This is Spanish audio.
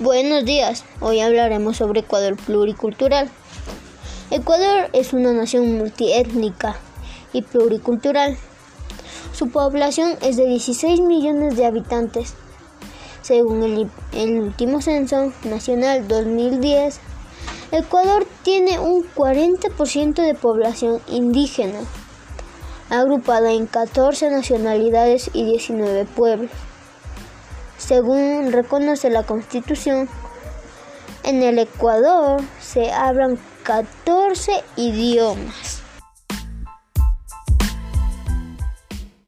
Buenos días, hoy hablaremos sobre Ecuador pluricultural. Ecuador es una nación multiétnica y pluricultural. Su población es de 16 millones de habitantes. Según el, último censo nacional 2010, Ecuador tiene un 40% de población indígena, agrupada en 14 nacionalidades y 19 pueblos. Según reconoce la Constitución, en el Ecuador se hablan 14 idiomas.